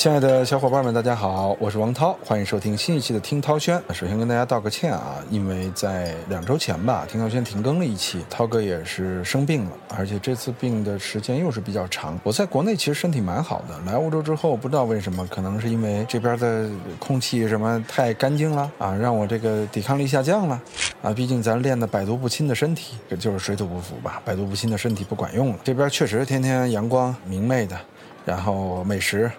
亲爱的小伙伴们，大家好，我是王涛，欢迎收听新一期的听涛轩。首先跟大家道个歉啊，因为在两周前吧，听涛轩停更了一期，涛哥也是生病了，而且这次病的时间又是比较长。我在国内其实身体蛮好的，来欧洲之后不知道为什么，可能是因为这边的空气什么太干净了啊，让我这个抵抗力下降了啊。毕竟咱练的百毒不侵的身体，就是水土不服吧，百毒不侵的身体不管用了。这边确实天天阳光明媚的，然后美食。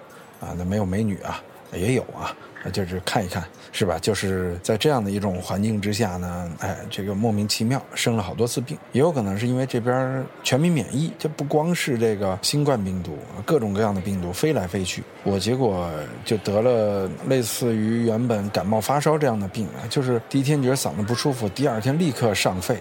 啊，那没有美女啊，也有啊，就是看一看，是吧？就是在这样的一种环境之下呢，哎，这个莫名其妙生了好多次病，也有可能是因为这边全民免疫，这不光是这个新冠病毒，各种各样的病毒飞来飞去，我结果就得了类似于原本感冒发烧这样的病，就是第一天觉得嗓子不舒服，第二天立刻上肺，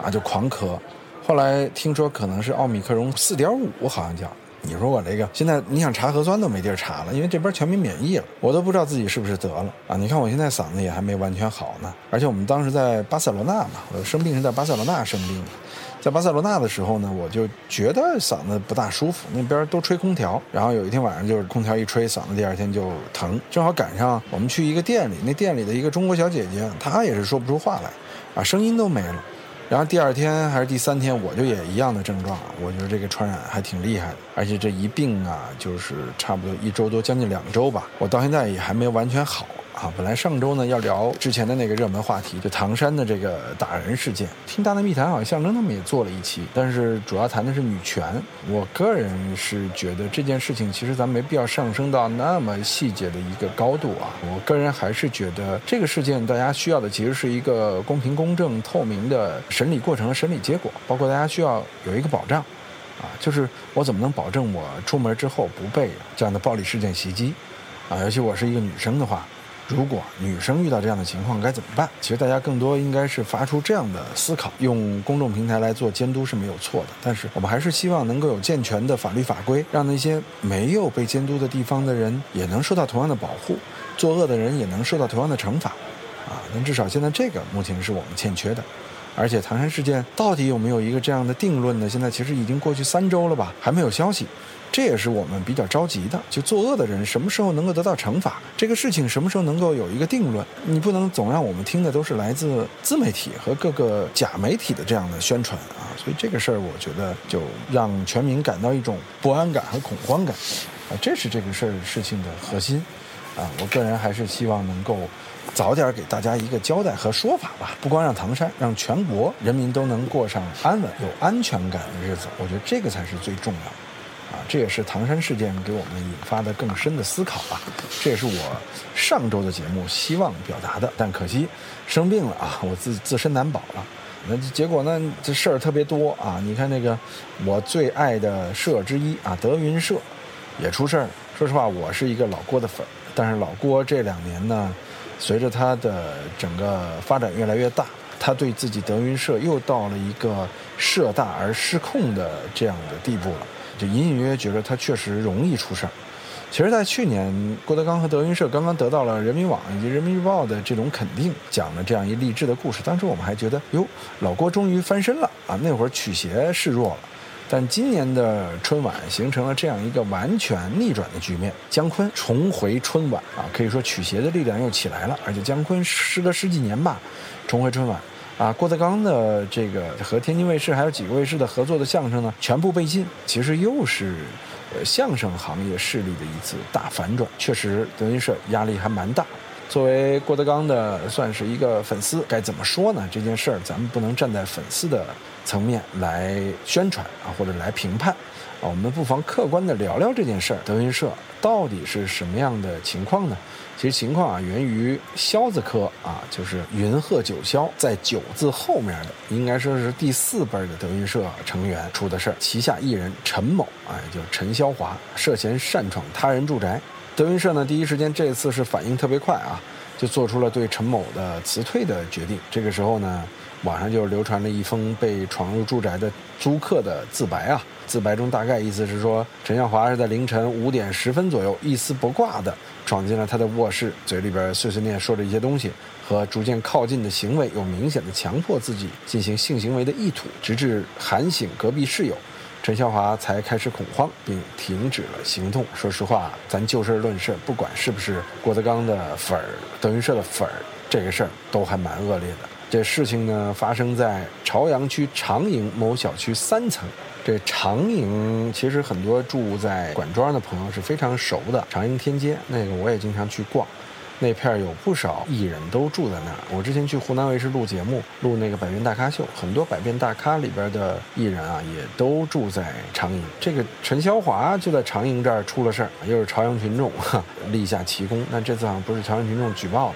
啊，就狂咳，后来听说可能是奥密克戎四点五，好像叫。你说我这个现在你想查核酸都没地儿查了，因为这边全民免疫了，我都不知道自己是不是得了啊！你看我现在嗓子也还没完全好呢，而且我们当时在巴塞罗那嘛，我生病是在巴塞罗那生病的，在巴塞罗那的时候呢，我就觉得嗓子不大舒服，那边都吹空调，然后有一天晚上就是空调一吹，嗓子第二天就疼，正好赶上我们去一个店里，那店里的一个中国小姐姐，她也是说不出话来，啊，声音都没了。然后第二天还是第三天，我就也一样的症状，我觉得这个传染还挺厉害的，而且这一病啊，就是差不多一周多，将近两周吧，我到现在也还没完全好。啊，本来上周呢要聊之前的那个热门话题，就唐山的这个打人事件。听大内密谈好像象征他们也做了一期，但是主要谈的是女权。我个人是觉得这件事情其实咱没必要上升到那么细节的一个高度啊。我个人还是觉得这个事件大家需要的其实是一个公平、公正、透明的审理过程和审理结果，包括大家需要有一个保障，啊，就是我怎么能保证我出门之后不被这样的暴力事件袭击，啊，尤其我是一个女生的话。如果女生遇到这样的情况该怎么办？其实大家更多应该是发出这样的思考。用公众平台来做监督是没有错的，但是我们还是希望能够有健全的法律法规，让那些没有被监督的地方的人也能受到同样的保护，作恶的人也能受到同样的惩罚。啊，那至少现在这个目前是我们欠缺的。而且唐山事件到底有没有一个这样的定论呢？现在其实已经过去三周了吧，还没有消息。这也是我们比较着急的，就作恶的人什么时候能够得到惩罚？这个事情什么时候能够有一个定论？你不能总让我们听的都是来自自媒体和各个假媒体的这样的宣传啊！所以这个事儿，我觉得就让全民感到一种不安感和恐慌感，啊，这是这个事儿事情的核心，啊，我个人还是希望能够早点给大家一个交代和说法吧，不光让唐山，让全国人民都能过上安稳、有安全感的日子，我觉得这个才是最重要的。啊，这也是唐山事件给我们引发的更深的思考吧。这也是我上周的节目希望表达的，但可惜生病了啊，我自自身难保了。那结果呢，这事儿特别多啊。你看那个我最爱的社之一啊，德云社也出事儿。说实话，我是一个老郭的粉，但是老郭这两年呢，随着他的整个发展越来越大，他对自己德云社又到了一个社大而失控的这样的地步了。就隐隐约约觉得他确实容易出事儿。其实，在去年，郭德纲和德云社刚刚得到了人民网以及人民日报的这种肯定，讲了这样一励志的故事。当时我们还觉得，哟，老郭终于翻身了啊！那会儿曲协示弱了，但今年的春晚形成了这样一个完全逆转的局面，姜昆重回春晚啊！可以说曲协的力量又起来了，而且姜昆时隔十几年吧，重回春晚。啊，郭德纲的这个和天津卫视还有几个卫视的合作的相声呢，全部被禁。其实又是，呃，相声行业势力的一次大反转。确实，德云社压力还蛮大。作为郭德纲的算是一个粉丝，该怎么说呢？这件事儿咱们不能站在粉丝的层面来宣传啊，或者来评判。啊，我们不妨客观的聊聊这件事儿。德云社到底是什么样的情况呢？其实情况啊，源于萧字科啊，就是云鹤九霄，在九字后面的，应该说是第四辈的德云社成员出的事儿。旗下艺人陈某，哎，就是陈霄华，涉嫌擅闯他人住宅。德云社呢，第一时间这次是反应特别快啊，就做出了对陈某的辞退的决定。这个时候呢，网上就流传了一封被闯入住宅的租客的自白啊。自白中大概意思是说，陈向华是在凌晨五点十分左右一丝不挂的闯进了他的卧室，嘴里边碎碎念说着一些东西，和逐渐靠近的行为有明显的强迫自己进行性行为的意图，直至喊醒隔壁室友，陈肖华才开始恐慌，并停止了行动。说实话，咱就事论事，不管是不是郭德纲的粉儿、德云社的粉儿，这个事儿都还蛮恶劣的。这事情呢，发生在朝阳区长营某小区三层。这长营其实很多住在管庄的朋友是非常熟的，长营天街那个我也经常去逛。那片儿有不少艺人都住在那儿。我之前去湖南卫视录节目，录那个《百变大咖秀》，很多《百变大咖》里边的艺人啊，也都住在长营。这个陈肖华就在长营这儿出了事儿，又是朝阳群众哈立下奇功。但这次好像不是朝阳群众举报的，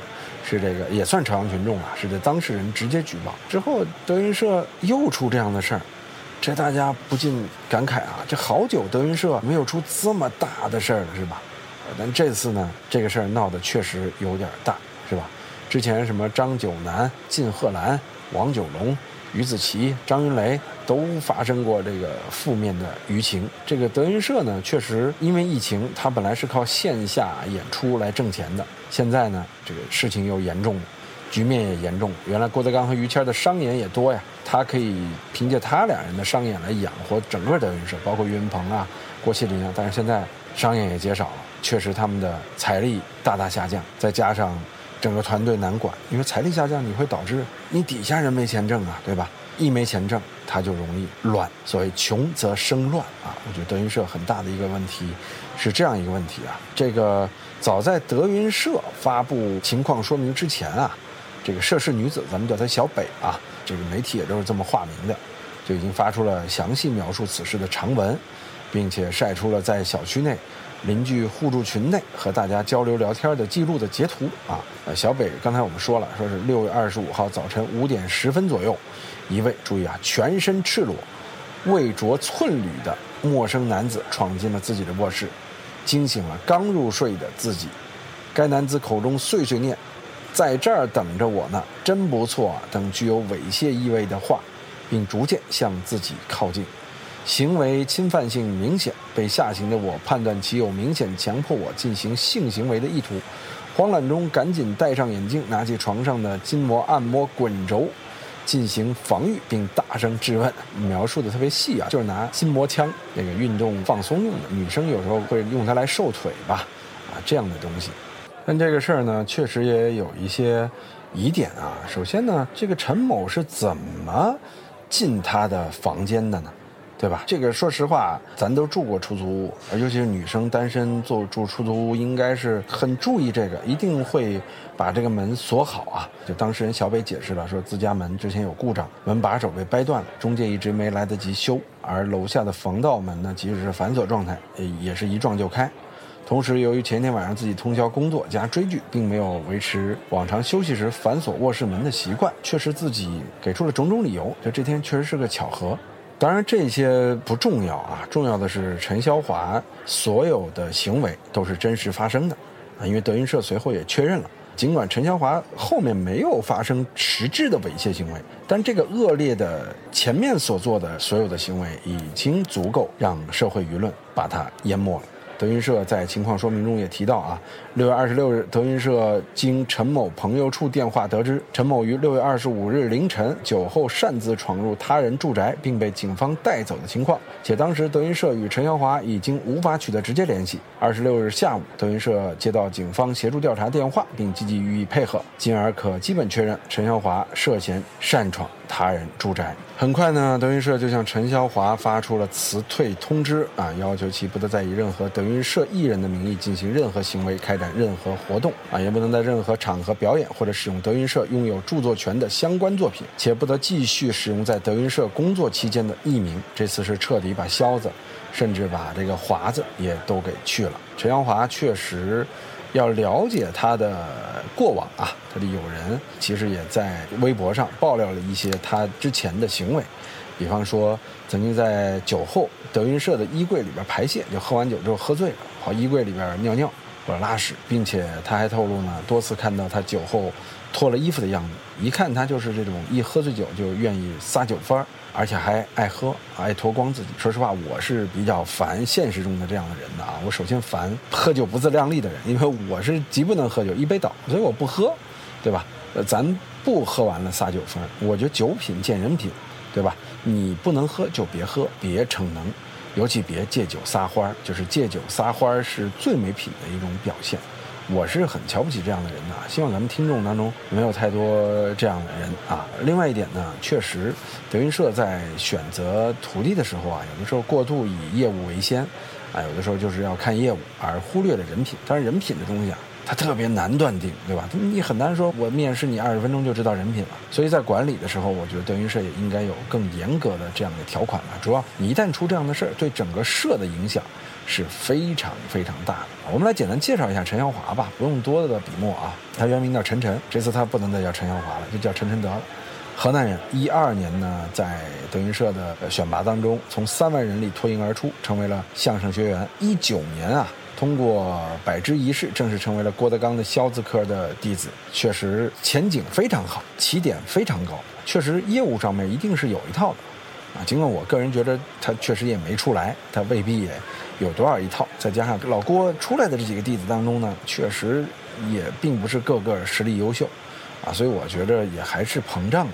是这个也算朝阳群众啊，是这当事人直接举报。之后德云社又出这样的事儿，这大家不禁感慨啊，这好久德云社没有出这么大的事儿了，是吧？但这次呢，这个事儿闹得确实有点大，是吧？之前什么张九南、靳贺兰、王九龙、于子琪、张云雷都发生过这个负面的舆情。这个德云社呢，确实因为疫情，它本来是靠线下演出来挣钱的，现在呢，这个事情又严重了，局面也严重。原来郭德纲和于谦的商演也多呀，他可以凭借他俩人的商演来养活整个德云社，包括岳云鹏啊、郭麒麟啊。但是现在商演也减少了。确实，他们的财力大大下降，再加上整个团队难管，因为财力下降，你会导致你底下人没钱挣啊，对吧？一没钱挣，他就容易乱。所谓穷则生乱啊！我觉得德云社很大的一个问题是这样一个问题啊。这个早在德云社发布情况说明之前啊，这个涉事女子，咱们叫她小北啊，这个媒体也都是这么化名的，就已经发出了详细描述此事的长文，并且晒出了在小区内。邻居互助群内和大家交流聊天的记录的截图啊，呃，小北刚才我们说了，说是六月二十五号早晨五点十分左右，一位注意啊，全身赤裸、未着寸缕的陌生男子闯进了自己的卧室，惊醒了刚入睡的自己。该男子口中碎碎念：“在这儿等着我呢，真不错啊”等具有猥亵意味的话，并逐渐向自己靠近。行为侵犯性明显，被下刑的我判断其有明显强迫我进行性行为的意图，慌乱中赶紧戴上眼镜，拿起床上的筋膜按摩滚轴进行防御，并大声质问，描述的特别细啊，就是拿筋膜枪那个运动放松用的，女生有时候会用它来瘦腿吧，啊这样的东西。但这个事儿呢，确实也有一些疑点啊。首先呢，这个陈某是怎么进他的房间的呢？对吧？这个说实话，咱都住过出租屋，尤其是女生单身做住出租屋，应该是很注意这个，一定会把这个门锁好啊。就当事人小北解释了，说自家门之前有故障，门把手被掰断了，中介一直没来得及修，而楼下的防盗门呢，即使是反锁状态，也是一撞就开。同时，由于前天晚上自己通宵工作加追剧，并没有维持往常休息时反锁卧室门的习惯，确实自己给出了种种理由，就这天确实是个巧合。当然这些不重要啊，重要的是陈霄华所有的行为都是真实发生的啊，因为德云社随后也确认了，尽管陈霄华后面没有发生实质的猥亵行为，但这个恶劣的前面所做的所有的行为已经足够让社会舆论把他淹没了。德云社在情况说明中也提到啊，六月二十六日，德云社经陈某朋友处电话得知，陈某于六月二十五日凌晨酒后擅自闯入他人住宅，并被警方带走的情况。且当时德云社与陈肖华已经无法取得直接联系。二十六日下午，德云社接到警方协助调查电话，并积极予以配合，进而可基本确认陈肖华涉嫌擅闯他人住宅。很快呢，德云社就向陈霄华发出了辞退通知啊，要求其不得再以任何德云社艺人的名义进行任何行为、开展任何活动啊，也不能在任何场合表演或者使用德云社拥有著作权的相关作品，且不得继续使用在德云社工作期间的艺名。这次是彻底把霄子，甚至把这个华子也都给去了。陈阳华确实。要了解他的过往啊，他的友人其实也在微博上爆料了一些他之前的行为，比方说曾经在酒后德云社的衣柜里边排泄，就喝完酒之后喝醉了，跑衣柜里边尿尿或者拉屎，并且他还透露呢，多次看到他酒后脱了衣服的样子，一看他就是这种一喝醉酒就愿意撒酒疯儿。而且还爱喝，爱脱光自己。说实话，我是比较烦现实中的这样的人的啊。我首先烦喝酒不自量力的人，因为我是极不能喝酒，一杯倒，所以我不喝，对吧？呃，咱不喝完了撒酒疯。我觉得酒品见人品，对吧？你不能喝就别喝，别逞能，尤其别借酒撒欢儿，就是借酒撒欢儿是最没品的一种表现。我是很瞧不起这样的人的，希望咱们听众当中没有太多这样的人啊。另外一点呢，确实，德云社在选择徒弟的时候啊，有的时候过度以业务为先，啊，有的时候就是要看业务而忽略了人品。当然人品的东西啊，它特别难断定，对吧？你很难说我面试你二十分钟就知道人品了。所以在管理的时候，我觉得德云社也应该有更严格的这样的条款了。主要你一旦出这样的事儿，对整个社的影响。是非常非常大的。我们来简单介绍一下陈耀华吧，不用多的笔墨啊。他原名叫陈晨，这次他不能再叫陈耀华了，就叫陈晨得了。河南人，一二年呢，在德云社的选拔当中，从三万人里脱颖而出，成为了相声学员。一九年啊，通过百支仪式，正式成为了郭德纲的肖字科的弟子。确实前景非常好，起点非常高，确实业务上面一定是有一套的。啊，尽管我个人觉得他确实也没出来，他未必也有多少一套。再加上老郭出来的这几个弟子当中呢，确实也并不是个个实力优秀，啊，所以我觉得也还是膨胀了，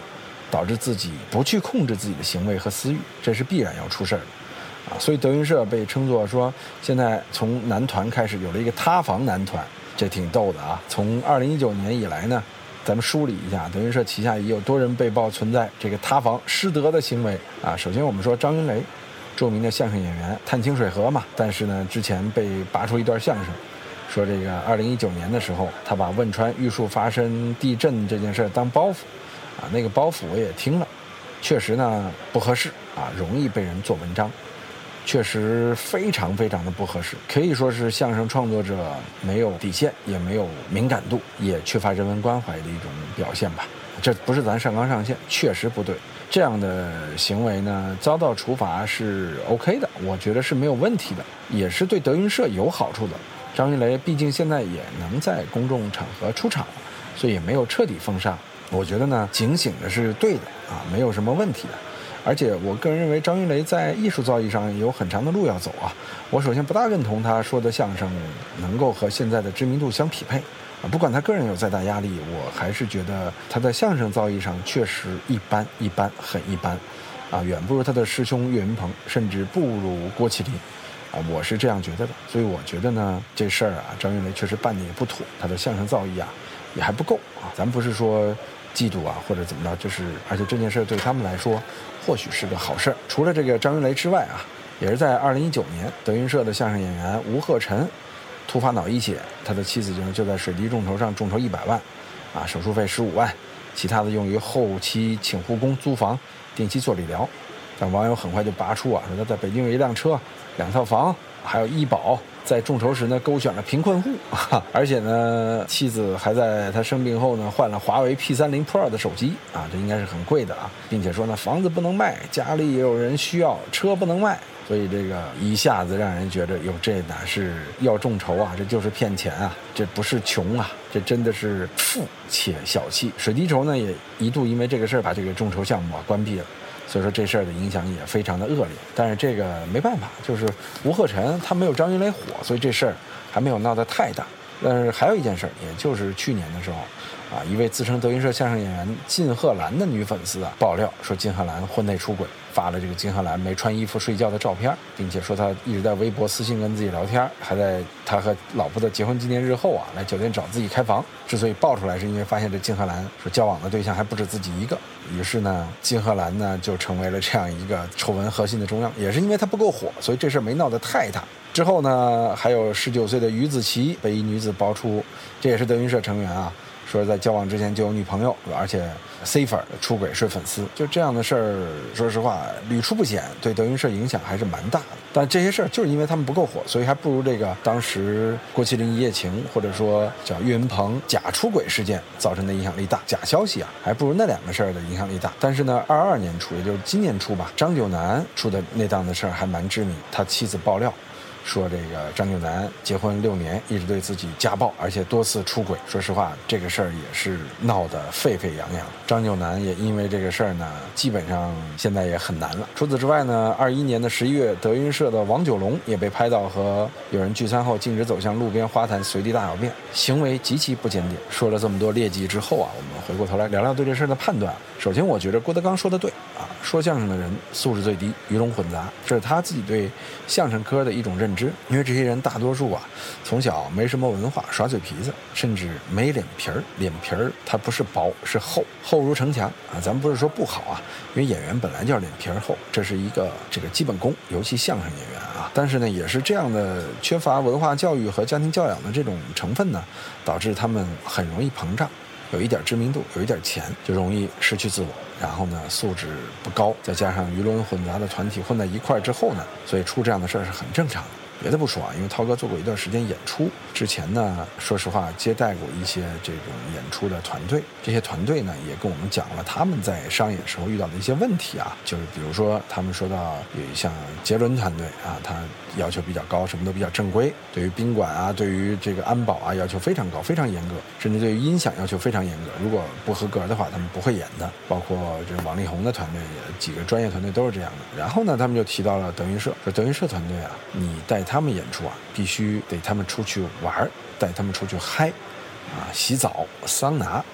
导致自己不去控制自己的行为和私欲，这是必然要出事儿的，啊，所以德云社被称作说现在从男团开始有了一个塌房男团，这挺逗的啊。从二零一九年以来呢。咱们梳理一下，德云社旗下已有多人被曝存在这个塌房失德的行为啊。首先，我们说张云雷，著名的相声演员，探清水河嘛。但是呢，之前被扒出一段相声，说这个二零一九年的时候，他把汶川玉树发生地震这件事当包袱，啊，那个包袱我也听了，确实呢不合适啊，容易被人做文章。确实非常非常的不合适，可以说是相声创作者没有底线，也没有敏感度，也缺乏人文关怀的一种表现吧。这不是咱上纲上线，确实不对。这样的行为呢，遭到处罚是 OK 的，我觉得是没有问题的，也是对德云社有好处的。张云雷毕竟现在也能在公众场合出场了，所以也没有彻底封杀。我觉得呢，警醒的是对的啊，没有什么问题的。而且我个人认为，张云雷在艺术造诣上有很长的路要走啊。我首先不大认同他说的相声能够和现在的知名度相匹配啊。不管他个人有再大压力，我还是觉得他在相声造诣上确实一般一般，很一般，啊，远不如他的师兄岳云鹏，甚至不如郭麒麟，啊，我是这样觉得的。所以我觉得呢，这事儿啊，张云雷确实办的也不妥，他的相声造诣啊也还不够啊。咱不是说。嫉妒啊，或者怎么着，就是，而且这件事对他们来说，或许是个好事儿。除了这个张云雷之外啊，也是在二零一九年，德云社的相声演员吴鹤臣突发脑溢血，他的妻子就就在水滴众筹上众筹一百万，啊，手术费十五万，其他的用于后期请护工、租房、定期做理疗。但网友很快就拔出啊，说他在北京有一辆车、两套房，还有医保。在众筹时呢，勾选了贫困户，而且呢，妻子还在他生病后呢，换了华为 P 三零 Pro 的手机啊，这应该是很贵的啊，并且说呢，房子不能卖，家里也有人需要，车不能卖，所以这个一下子让人觉得，哟，这哪是要众筹啊，这就是骗钱啊，这不是穷啊，这真的是富且小气。水滴筹呢，也一度因为这个事儿把这个众筹项目啊关闭了。所以说这事儿的影响也非常的恶劣，但是这个没办法，就是吴鹤臣他没有张云雷火，所以这事儿还没有闹得太大。但是还有一件事儿，也就是去年的时候，啊，一位自称德云社相声演员靳鹤兰的女粉丝啊，爆料说靳鹤兰婚内出轨。发了这个金鹤兰没穿衣服睡觉的照片，并且说他一直在微博私信跟自己聊天，还在他和老婆的结婚纪念日后啊来酒店找自己开房。之所以爆出来，是因为发现这金鹤兰说交往的对象还不止自己一个。于是呢，金鹤兰呢就成为了这样一个丑闻核心的中央。也是因为他不够火，所以这事儿没闹得太大。之后呢，还有十九岁的于子琪被一女子爆出，这也是德云社成员啊。说是在交往之前就有女朋友，而且 C 粉出轨睡粉丝，就这样的事儿，说实话屡出不鲜，对德云社影响还是蛮大的。但这些事儿就是因为他们不够火，所以还不如这个当时郭麒麟一夜情，或者说叫岳云鹏假出轨事件造成的影响力大。假消息啊，还不如那两个事儿的影响力大。但是呢，二二年初，也就是今年初吧，张九南出的那档子事儿还蛮致命，他妻子爆料。说这个张九南结婚六年，一直对自己家暴，而且多次出轨。说实话，这个事儿也是闹得沸沸扬扬。张九南也因为这个事儿呢，基本上现在也很难了。除此之外呢，二一年的十一月，德云社的王九龙也被拍到和有人聚餐后径直走向路边花坛随地大小便，行为极其不检点。说了这么多劣迹之后啊，我们回过头来聊聊对这事儿的判断。首先，我觉得郭德纲说的对啊，说相声的人素质最低，鱼龙混杂，这是他自己对相声科的一种认知。因为这些人大多数啊，从小没什么文化，耍嘴皮子，甚至没脸皮儿。脸皮儿它不是薄，是厚，厚如城墙啊。咱们不是说不好啊，因为演员本来就要脸皮儿厚，这是一个这个基本功，尤其相声演员啊。但是呢，也是这样的缺乏文化教育和家庭教养的这种成分呢，导致他们很容易膨胀。有一点知名度，有一点钱，就容易失去自我。然后呢，素质不高，再加上鱼龙混杂的团体混在一块之后呢，所以出这样的事儿是很正常的。别的不说啊，因为涛哥做过一段时间演出，之前呢，说实话接待过一些这种演出的团队，这些团队呢也跟我们讲了他们在商演时候遇到的一些问题啊，就是比如说他们说到有像杰伦团队啊，他要求比较高，什么都比较正规，对于宾馆啊，对于这个安保啊要求非常高，非常严格，甚至对于音响要求非常严格，如果不合格的话，他们不会演的。包括这王力宏的团队，也几个专业团队都是这样的。然后呢，他们就提到了德云社，说德云社团队啊，你带。他们演出啊，必须得他们出去玩儿，带他们出去嗨，啊，洗澡、桑拿、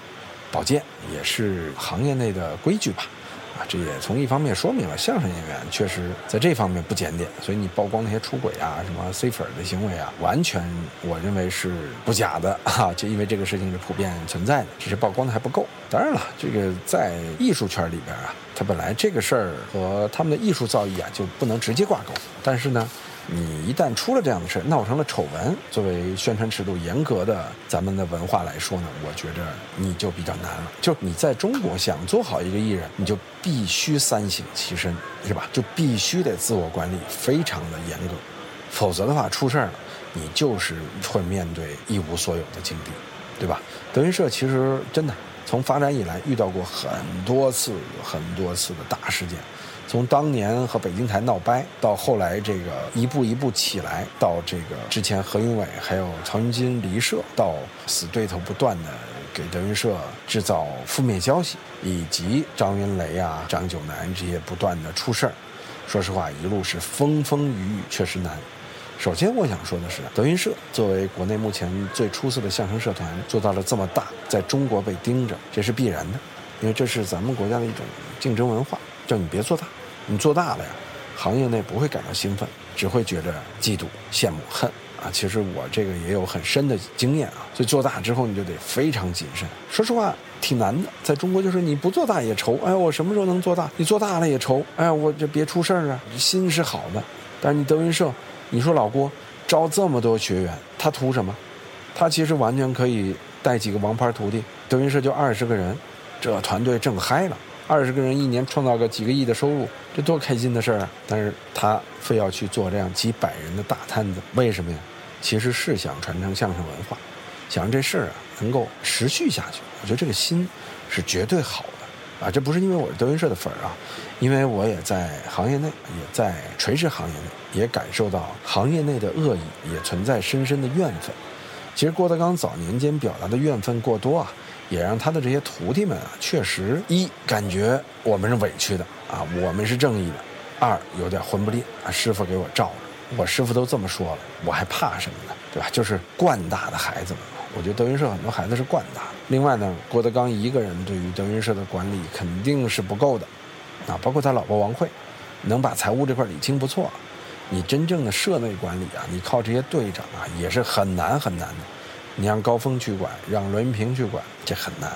保健，也是行业内的规矩吧，啊，这也从一方面说明了相声演员确实在这方面不检点，所以你曝光那些出轨啊、什么 C 粉的行为啊，完全我认为是不假的 啊，就因为这个事情是普遍存在的，只是曝光的还不够。当然了，这个在艺术圈里边啊，它本来这个事儿和他们的艺术造诣啊就不能直接挂钩，但是呢。你一旦出了这样的事闹成了丑闻，作为宣传尺度严格的咱们的文化来说呢，我觉着你就比较难了。就你在中国想做好一个艺人，你就必须三省其身，是吧？就必须得自我管理非常的严格，否则的话出事儿了，你就是会面对一无所有的境地，对吧？德云社其实真的从发展以来遇到过很多次、很多次的大事件。从当年和北京台闹掰，到后来这个一步一步起来，到这个之前何云伟还有曹云金离社，到死对头不断的给德云社制造负面消息，以及张云雷啊、张九南这些不断的出事儿，说实话，一路是风风雨雨，确实难。首先，我想说的是，德云社作为国内目前最出色的相声社团，做到了这么大，在中国被盯着，这是必然的，因为这是咱们国家的一种竞争文化。叫你别做大，你做大了呀，行业内不会感到兴奋，只会觉着嫉妒、羡慕、恨啊。其实我这个也有很深的经验啊，所以做大之后你就得非常谨慎。说实话，挺难的。在中国就是你不做大也愁，哎，我什么时候能做大？你做大了也愁，哎，我这别出事儿啊。心是好的，但是你德云社，你说老郭招这么多学员，他图什么？他其实完全可以带几个王牌徒弟，德云社就二十个人，这团队正嗨了。二十个人一年创造个几个亿的收入，这多开心的事儿啊！但是他非要去做这样几百人的大摊子，为什么呀？其实是想传承相声文化，想让这事儿啊能够持续下去。我觉得这个心是绝对好的啊！这不是因为我是德云社的粉儿啊，因为我也在行业内，也在垂直行业内，也感受到行业内的恶意，也存在深深的怨愤。其实郭德纲早年间表达的怨愤过多啊。也让他的这些徒弟们啊，确实一感觉我们是委屈的啊，我们是正义的；二有点混不吝啊，师傅给我罩着，我师傅都这么说了，我还怕什么呢？对吧？就是惯大的孩子们，我觉得德云社很多孩子是惯大的。另外呢，郭德纲一个人对于德云社的管理肯定是不够的，啊，包括他老婆王慧，能把财务这块理清不错，你真正的社内管理啊，你靠这些队长啊，也是很难很难的。你让高峰去管，让栾云平去管，这很难，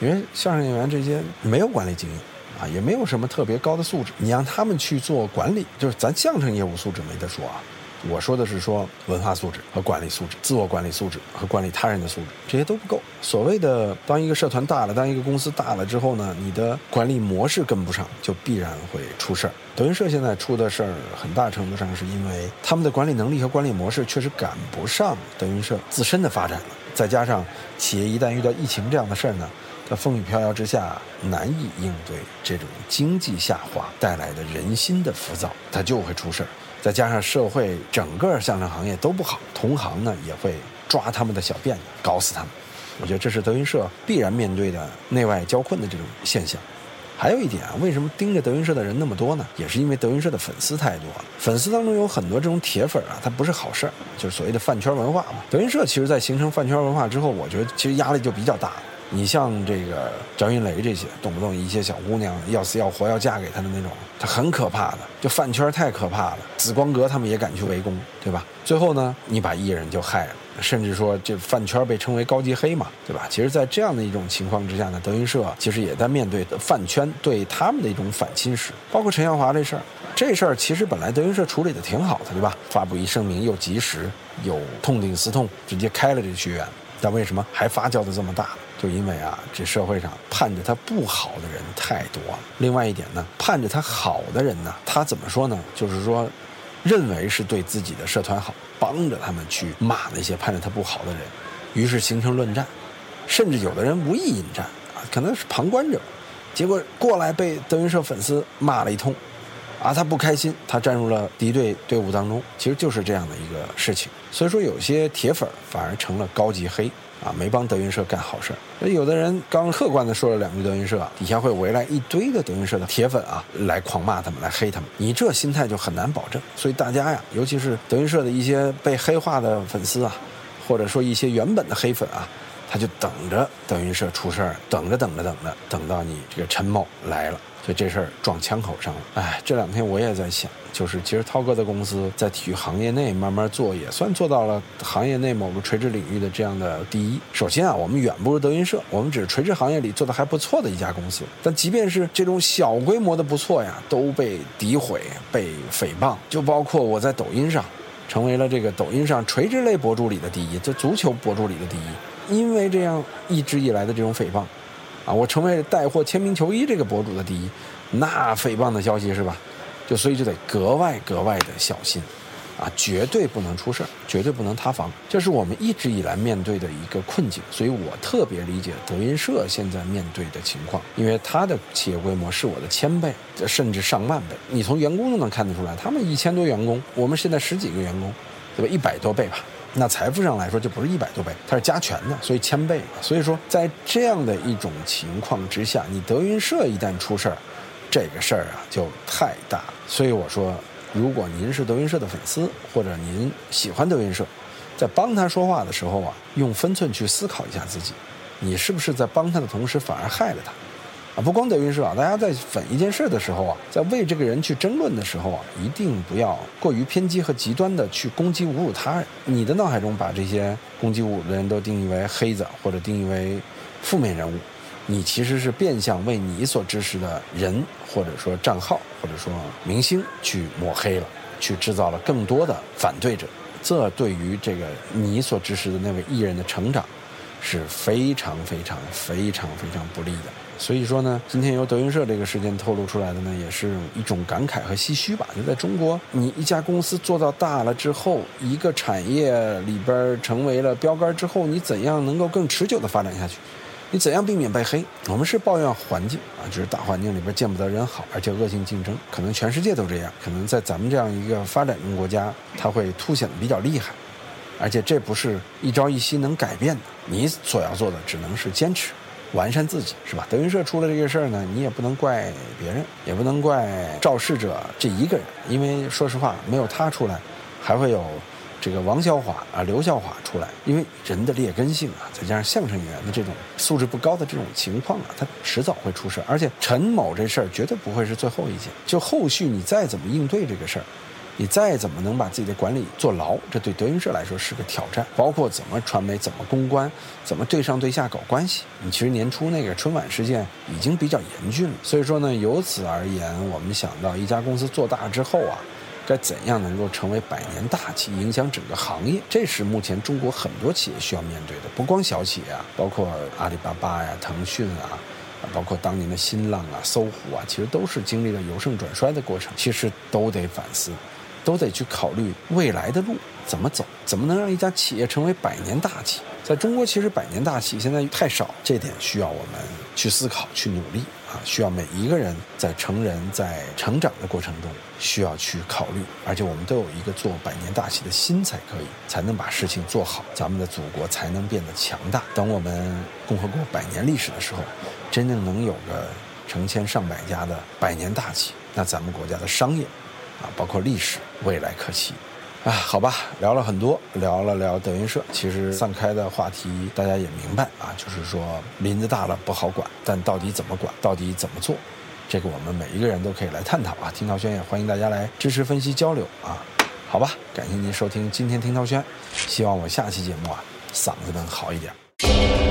因为相声演员这些没有管理经验，啊，也没有什么特别高的素质。你让他们去做管理，就是咱相声业务素质没得说啊。我说的是说文化素质和管理素质、自我管理素质和管理他人的素质，这些都不够。所谓的当一个社团大了，当一个公司大了之后呢，你的管理模式跟不上，就必然会出事儿。德云社现在出的事儿，很大程度上是因为他们的管理能力和管理模式确实赶不上德云社自身的发展了。再加上企业一旦遇到疫情这样的事儿呢，在风雨飘摇之下难以应对这种经济下滑带来的人心的浮躁，它就会出事儿。再加上社会整个相声行业都不好，同行呢也会抓他们的小辫子，搞死他们。我觉得这是德云社必然面对的内外交困的这种现象。还有一点啊，为什么盯着德云社的人那么多呢？也是因为德云社的粉丝太多了。粉丝当中有很多这种铁粉啊，他不是好事儿，就是所谓的饭圈文化嘛。德云社其实在形成饭圈文化之后，我觉得其实压力就比较大了。你像这个张云雷这些，动不动一些小姑娘要死要活要嫁给他的那种，他很可怕的。就饭圈太可怕了，紫光阁他们也敢去围攻，对吧？最后呢，你把艺人就害了。甚至说，这饭圈被称为高级黑嘛，对吧？其实，在这样的一种情况之下呢，德云社其实也在面对饭圈对他们的一种反侵蚀。包括陈耀华这事儿，这事儿其实本来德云社处理的挺好的，对吧？发布一声明又及时，又痛定思痛，直接开了这个学员。但为什么还发酵的这么大？就因为啊，这社会上盼着他不好的人太多了。另外一点呢，盼着他好的人呢，他怎么说呢？就是说。认为是对自己的社团好，帮着他们去骂那些盼着他不好的人，于是形成论战，甚至有的人无意引战啊，可能是旁观者，结果过来被德云社粉丝骂了一通，啊，他不开心，他站入了敌对队伍当中，其实就是这样的一个事情。所以说，有些铁粉反而成了高级黑。啊，没帮德云社干好事儿。有的人刚客观的说了两句德云社，底下会围来一堆的德云社的铁粉啊，来狂骂他们，来黑他们。你这心态就很难保证。所以大家呀，尤其是德云社的一些被黑化的粉丝啊，或者说一些原本的黑粉啊，他就等着德云社出事儿，等着等着等着，等到你这个陈某来了。就这事儿撞枪口上了，哎，这两天我也在想，就是其实涛哥的公司在体育行业内慢慢做，也算做到了行业内某个垂直领域的这样的第一。首先啊，我们远不如德云社，我们只是垂直行业里做的还不错的一家公司。但即便是这种小规模的不错呀，都被诋毁、被诽谤。就包括我在抖音上，成为了这个抖音上垂直类博主里的第一，就足球博主里的第一，因为这样一直以来的这种诽谤。啊，我成为带货签名球衣这个博主的第一，那诽谤的消息是吧？就所以就得格外格外的小心，啊，绝对不能出事儿，绝对不能塌房，这是我们一直以来面对的一个困境。所以我特别理解德云社现在面对的情况，因为它的企业规模是我的千倍，甚至上万倍。你从员工都能看得出来，他们一千多员工，我们现在十几个员工，对吧？一百多倍吧。那财富上来说就不是一百多倍，它是加权的，所以千倍。所以说，在这样的一种情况之下，你德云社一旦出事儿，这个事儿啊就太大了。所以我说，如果您是德云社的粉丝，或者您喜欢德云社，在帮他说话的时候啊，用分寸去思考一下自己，你是不是在帮他的同时反而害了他。不光德云社啊，大家在粉一件事的时候啊，在为这个人去争论的时候啊，一定不要过于偏激和极端的去攻击侮辱他人。你的脑海中把这些攻击侮辱的人都定义为黑子或者定义为负面人物，你其实是变相为你所支持的人或者说账号或者说明星去抹黑了，去制造了更多的反对者。这对于这个你所支持的那位艺人的成长是非常非常非常非常不利的。所以说呢，今天由德云社这个事件透露出来的呢，也是一种感慨和唏嘘吧。就在中国，你一家公司做到大了之后，一个产业里边成为了标杆之后，你怎样能够更持久的发展下去？你怎样避免被黑？我们是抱怨环境啊，就是大环境里边见不得人好，而且恶性竞争，可能全世界都这样，可能在咱们这样一个发展中国家，它会凸显的比较厉害，而且这不是一朝一夕能改变的。你所要做的只能是坚持。完善自己是吧？德云社出了这个事儿呢，你也不能怪别人，也不能怪肇事者这一个人，因为说实话，没有他出来，还会有这个王小华啊、刘小华出来。因为人的劣根性啊，再加上相声演员的这种素质不高的这种情况啊，他迟早会出事儿。而且陈某这事儿绝对不会是最后一件，就后续你再怎么应对这个事儿。你再怎么能把自己的管理做牢，这对德云社来说是个挑战。包括怎么传媒、怎么公关、怎么对上对下搞关系。你其实年初那个春晚事件已经比较严峻了。所以说呢，由此而言，我们想到一家公司做大之后啊，该怎样能够成为百年大企，影响整个行业？这是目前中国很多企业需要面对的。不光小企业啊，包括阿里巴巴呀、腾讯啊，包括当年的新浪啊、搜狐啊，其实都是经历了由盛转衰的过程，其实都得反思。都得去考虑未来的路怎么走，怎么能让一家企业成为百年大企？在中国，其实百年大企现在太少，这点需要我们去思考、去努力啊！需要每一个人在成人在成长的过程中需要去考虑，而且我们都有一个做百年大企的心才可以，才能把事情做好，咱们的祖国才能变得强大。等我们共和国百年历史的时候，真正能有个成千上百家的百年大企，那咱们国家的商业，啊，包括历史，未来可期。啊，好吧，聊了很多，聊了聊德云社。其实散开的话题大家也明白啊，就是说林子大了不好管，但到底怎么管，到底怎么做，这个我们每一个人都可以来探讨啊。听涛轩也欢迎大家来支持、分析、交流啊。好吧，感谢您收听今天听涛轩，希望我下期节目啊嗓子能好一点。